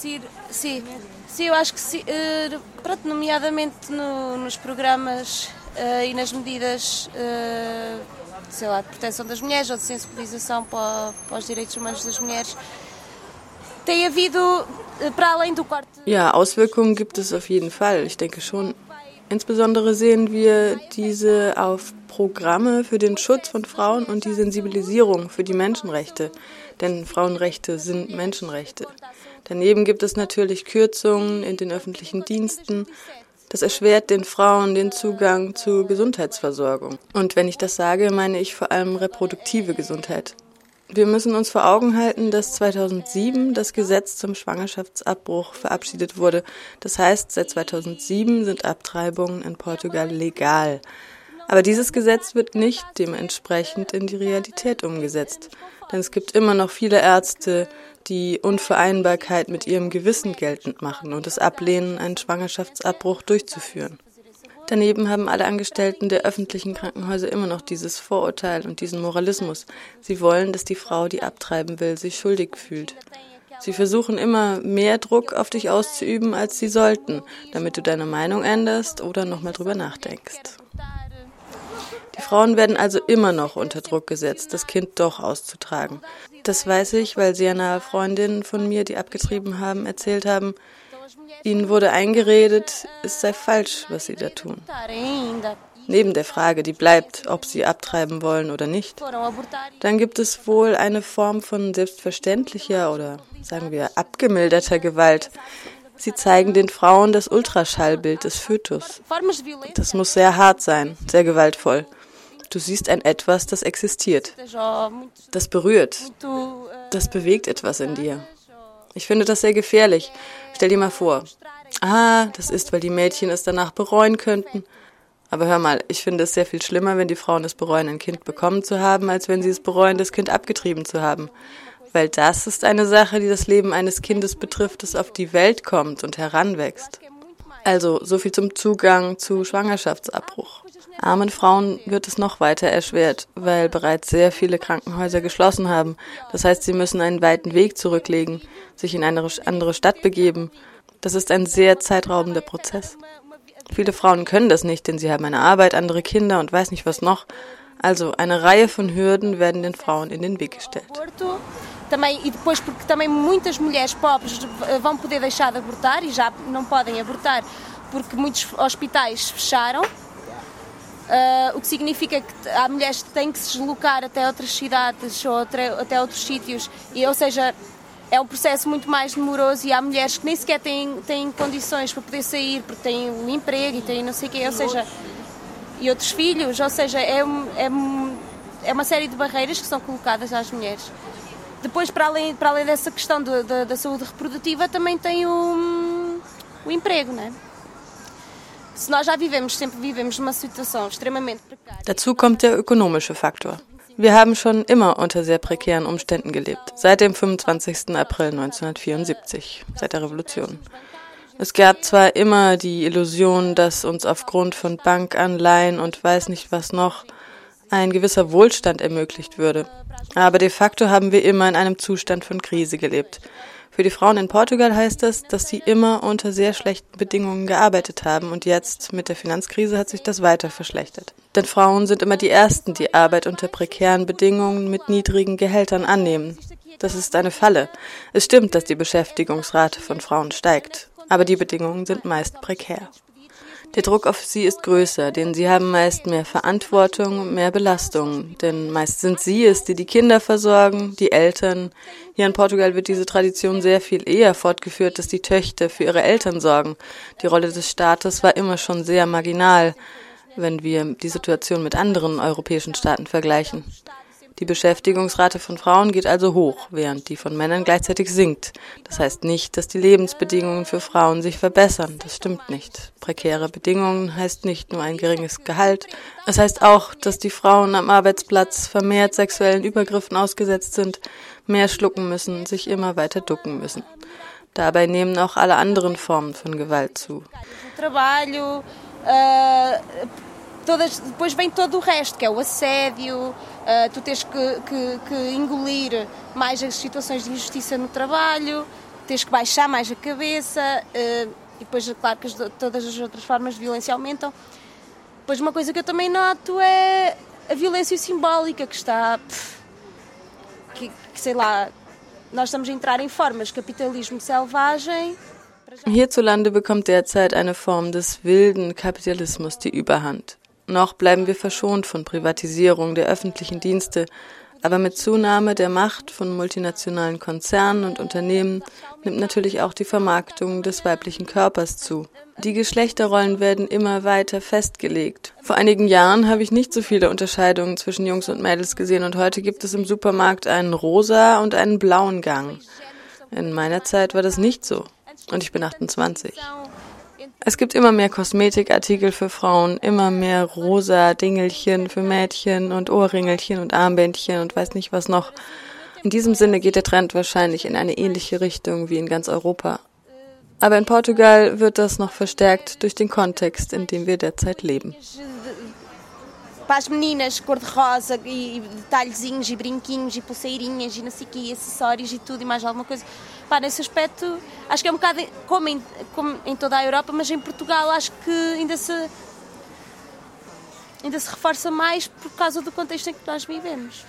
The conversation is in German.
Sim, sim, sim, eu acho que sim, eh, pronto, nomeadamente no, nos programas uh, e nas medidas, uh, sei lá, de proteção das mulheres ou de sensibilização para, para os direitos humanos das mulheres, tem havido, para além do corte. Ja, Auswirkungen gibt es auf jeden Fall. Ich denke schon. Insbesondere sehen wir diese auf Programme für den Schutz von Frauen und die Sensibilisierung für die Menschenrechte. Denn Frauenrechte sind Menschenrechte. Daneben gibt es natürlich Kürzungen in den öffentlichen Diensten. Das erschwert den Frauen den Zugang zu Gesundheitsversorgung. Und wenn ich das sage, meine ich vor allem reproduktive Gesundheit. Wir müssen uns vor Augen halten, dass 2007 das Gesetz zum Schwangerschaftsabbruch verabschiedet wurde. Das heißt, seit 2007 sind Abtreibungen in Portugal legal. Aber dieses Gesetz wird nicht dementsprechend in die Realität umgesetzt. Denn es gibt immer noch viele Ärzte, die Unvereinbarkeit mit ihrem Gewissen geltend machen und es ablehnen, einen Schwangerschaftsabbruch durchzuführen. Daneben haben alle Angestellten der öffentlichen Krankenhäuser immer noch dieses Vorurteil und diesen Moralismus. Sie wollen, dass die Frau, die abtreiben will, sich schuldig fühlt. Sie versuchen immer mehr Druck auf dich auszuüben, als sie sollten, damit du deine Meinung änderst oder nochmal drüber nachdenkst. Die Frauen werden also immer noch unter Druck gesetzt, das Kind doch auszutragen. Das weiß ich, weil sehr nahe Freundinnen von mir, die abgetrieben haben, erzählt haben, Ihnen wurde eingeredet, es sei falsch, was Sie da tun. Neben der Frage, die bleibt, ob Sie abtreiben wollen oder nicht, dann gibt es wohl eine Form von selbstverständlicher oder sagen wir abgemilderter Gewalt. Sie zeigen den Frauen das Ultraschallbild des Fötus. Das muss sehr hart sein, sehr gewaltvoll. Du siehst ein Etwas, das existiert. Das berührt. Das bewegt etwas in dir. Ich finde das sehr gefährlich. Stell dir mal vor. Ah, das ist, weil die Mädchen es danach bereuen könnten. Aber hör mal, ich finde es sehr viel schlimmer, wenn die Frauen es bereuen, ein Kind bekommen zu haben, als wenn sie es bereuen, das Kind abgetrieben zu haben. Weil das ist eine Sache, die das Leben eines Kindes betrifft, das auf die Welt kommt und heranwächst. Also, so viel zum Zugang zu Schwangerschaftsabbruch. Armen Frauen wird es noch weiter erschwert, weil bereits sehr viele Krankenhäuser geschlossen haben. Das heißt, sie müssen einen weiten Weg zurücklegen sich in eine andere Stadt begeben. Das ist ein sehr zeitraubender Prozess. Viele Frauen können das nicht, denn sie haben eine Arbeit, andere Kinder und weiß nicht was noch. Also eine Reihe von Hürden werden den Frauen in den Weg gestellt. Também, e depois porque também muitas mulheres pobres vão poder deixar de abortar e já não podem abortar porque muitos hospitais fecharam. Uh, o que significa que há mulheres que têm que se deslocar até outras cidades ou até outros sítios, e, ou seja, é um processo muito mais demoroso e há mulheres que nem sequer têm, têm condições para poder sair porque têm um emprego e têm não sei o quê, ou seja, e outros filhos, ou seja, é, é, é uma série de barreiras que são colocadas às mulheres. Depois, para além, para além dessa questão do, da, da, saúde reprodutiva, também tem o, o emprego, não é? Dazu kommt der ökonomische Faktor. Wir haben schon immer unter sehr prekären Umständen gelebt, seit dem 25. April 1974, seit der Revolution. Es gab zwar immer die Illusion, dass uns aufgrund von Bankanleihen und weiß nicht was noch ein gewisser Wohlstand ermöglicht würde, aber de facto haben wir immer in einem Zustand von Krise gelebt. Für die Frauen in Portugal heißt das, dass sie immer unter sehr schlechten Bedingungen gearbeitet haben und jetzt mit der Finanzkrise hat sich das weiter verschlechtert. Denn Frauen sind immer die Ersten, die Arbeit unter prekären Bedingungen mit niedrigen Gehältern annehmen. Das ist eine Falle. Es stimmt, dass die Beschäftigungsrate von Frauen steigt, aber die Bedingungen sind meist prekär. Der Druck auf sie ist größer, denn sie haben meist mehr Verantwortung mehr Belastung. Denn meist sind sie es, die die Kinder versorgen, die Eltern. Hier in Portugal wird diese Tradition sehr viel eher fortgeführt, dass die Töchter für ihre Eltern sorgen. Die Rolle des Staates war immer schon sehr marginal, wenn wir die Situation mit anderen europäischen Staaten vergleichen. Die Beschäftigungsrate von Frauen geht also hoch, während die von Männern gleichzeitig sinkt. Das heißt nicht, dass die Lebensbedingungen für Frauen sich verbessern. Das stimmt nicht. Prekäre Bedingungen heißt nicht nur ein geringes Gehalt. Es heißt auch, dass die Frauen am Arbeitsplatz vermehrt sexuellen Übergriffen ausgesetzt sind, mehr schlucken müssen, sich immer weiter ducken müssen. Dabei nehmen auch alle anderen Formen von Gewalt zu. Uh, todas, depois vem todo o resto, que é o assédio, uh, tu tens que, que, que, engolir mais as situações de injustiça no trabalho, tens que baixar mais a cabeça uh, e depois, claro, que as, todas as outras formas de violência aumentam. Depois, uma coisa que eu também noto é a violência simbólica que está. Pff, que, que, sei lá, nós estamos a entrar em formas capitalismo selvagem. Hierzulande bekommt derzeit eine Form des wilden Kapitalismus die Überhand. Noch bleiben wir verschont von Privatisierung der öffentlichen Dienste, aber mit Zunahme der Macht von multinationalen Konzernen und Unternehmen nimmt natürlich auch die Vermarktung des weiblichen Körpers zu. Die Geschlechterrollen werden immer weiter festgelegt. Vor einigen Jahren habe ich nicht so viele Unterscheidungen zwischen Jungs und Mädels gesehen und heute gibt es im Supermarkt einen rosa und einen blauen Gang. In meiner Zeit war das nicht so. Und ich bin 28. Es gibt immer mehr Kosmetikartikel für Frauen, immer mehr rosa Dingelchen für Mädchen und Ohrringelchen und Armbändchen und weiß nicht was noch. In diesem Sinne geht der Trend wahrscheinlich in eine ähnliche Richtung wie in ganz Europa. Aber in Portugal wird das noch verstärkt durch den Kontext, in dem wir derzeit leben. para as meninas cor-de-rosa e detalhezinhos e brinquinhos e pulseirinhas e não sei o quê, e e mais alguma coisa. Pá, nesse aspecto, acho que é um bocado como em, como em toda a Europa, mas em Portugal acho que ainda se, ainda se reforça mais por causa do contexto em que nós vivemos.